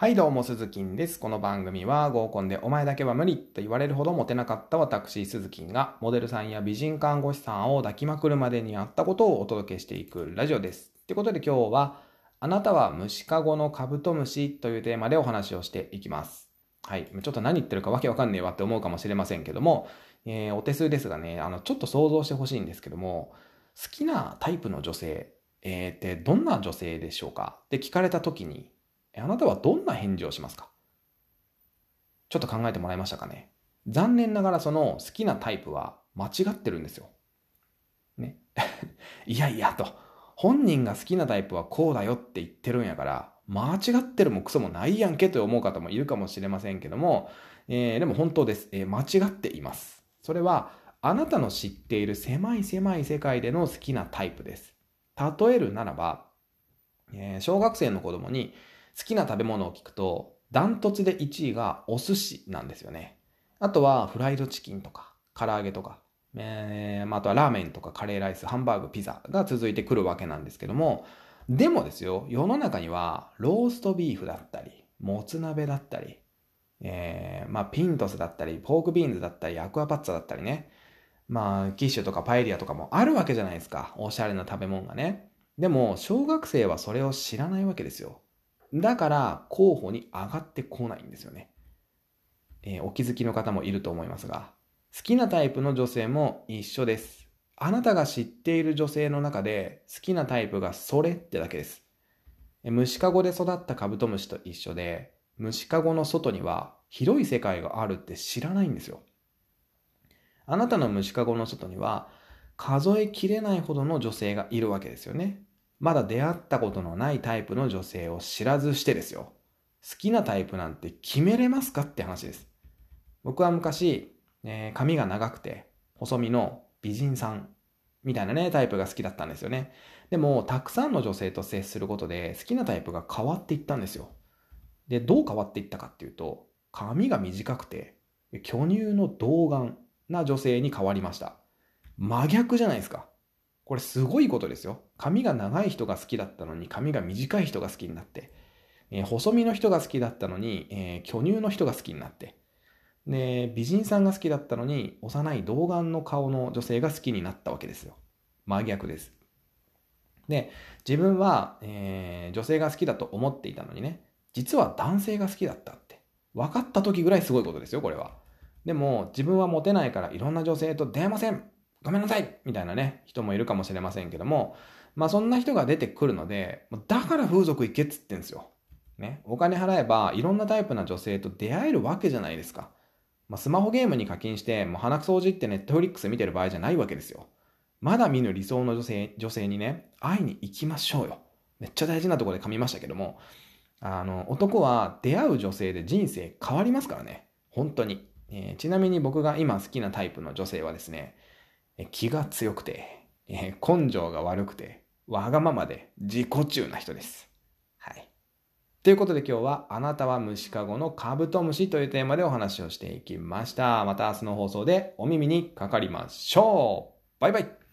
はいどうも、鈴木です。この番組は合コンでお前だけは無理と言われるほどモテなかった私、鈴木がモデルさんや美人看護師さんを抱きまくるまでにあったことをお届けしていくラジオです。ということで今日は、あなたは虫かごのカブトムシというテーマでお話をしていきます。はい。ちょっと何言ってるかわけわかんねえわって思うかもしれませんけども、えー、お手数ですがね、あの、ちょっと想像してほしいんですけども、好きなタイプの女性、えー、ってどんな女性でしょうか？って聞かれた時に、あなたはどんな返事をしますか？ちょっと考えてもらいましたかね？残念ながらその好きなタイプは間違ってるんですよ。ね？いやいやと。本人が好きなタイプはこうだよって言ってるんやから、間違ってるもクソもないやんけと思う方もいるかもしれませんけども、えー、でも本当です、えー、間違っています。それは、あなたの知っている狭い狭い世界での好きなタイプです。例えるならば、えー、小学生の子供に、好きな食べ物を聞くと、ダントツで1位がお寿司なんですよね。あとはフライドチキンとか、唐揚げとか、えー、あとはラーメンとかカレーライス、ハンバーグ、ピザが続いてくるわけなんですけども、でもですよ、世の中にはローストビーフだったり、もつ鍋だったり、えー、まあピントスだったり、ポークビーンズだったり、アクアパッツァだったりね、まあキッシュとかパエリアとかもあるわけじゃないですか。おしゃれな食べ物がね。でも、小学生はそれを知らないわけですよ。だから候補に上がってこないんですよね。えー、お気づきの方もいると思いますが、好きなタイプの女性も一緒です。あなたが知っている女性の中で好きなタイプがそれってだけです。虫かごで育ったカブトムシと一緒で、虫かごの外には広い世界があるって知らないんですよ。あなたの虫かごの外には数えきれないほどの女性がいるわけですよね。まだ出会ったことのないタイプの女性を知らずしてですよ。好きなタイプなんて決めれますかって話です。僕は昔、えー、髪が長くて細身の美人さんみたいなね、タイプが好きだったんですよね。でも、たくさんの女性と接することで好きなタイプが変わっていったんですよ。で、どう変わっていったかっていうと、髪が短くて、巨乳の童顔な女性に変わりました。真逆じゃないですか。これすごいことですよ。髪が長い人が好きだったのに髪が短い人が好きになって、えー、細身の人が好きだったのに、えー、巨乳の人が好きになって、で、美人さんが好きだったのに幼い童顔の顔の女性が好きになったわけですよ。真逆です。で、自分は、えー、女性が好きだと思っていたのにね、実は男性が好きだったって。分かった時ぐらいすごいことですよ、これは。でも、自分はモテないからいろんな女性と出会えませんごめんなさいみたいなね、人もいるかもしれませんけども、まあそんな人が出てくるので、だから風俗行けっつってんですよ。ね。お金払えばいろんなタイプな女性と出会えるわけじゃないですか。まあ、スマホゲームに課金して、もう鼻くそをじってネットフリックス見てる場合じゃないわけですよ。まだ見ぬ理想の女性、女性にね、会いに行きましょうよ。めっちゃ大事なとこで噛みましたけども、あの、男は出会う女性で人生変わりますからね。本当に。えー、ちなみに僕が今好きなタイプの女性はですね、気が強くて、え、根性が悪くて、わがままで自己中な人です。はい。ということで今日は、あなたは虫かごのカブトムシというテーマでお話をしていきました。また明日の放送でお耳にかかりましょう。バイバイ。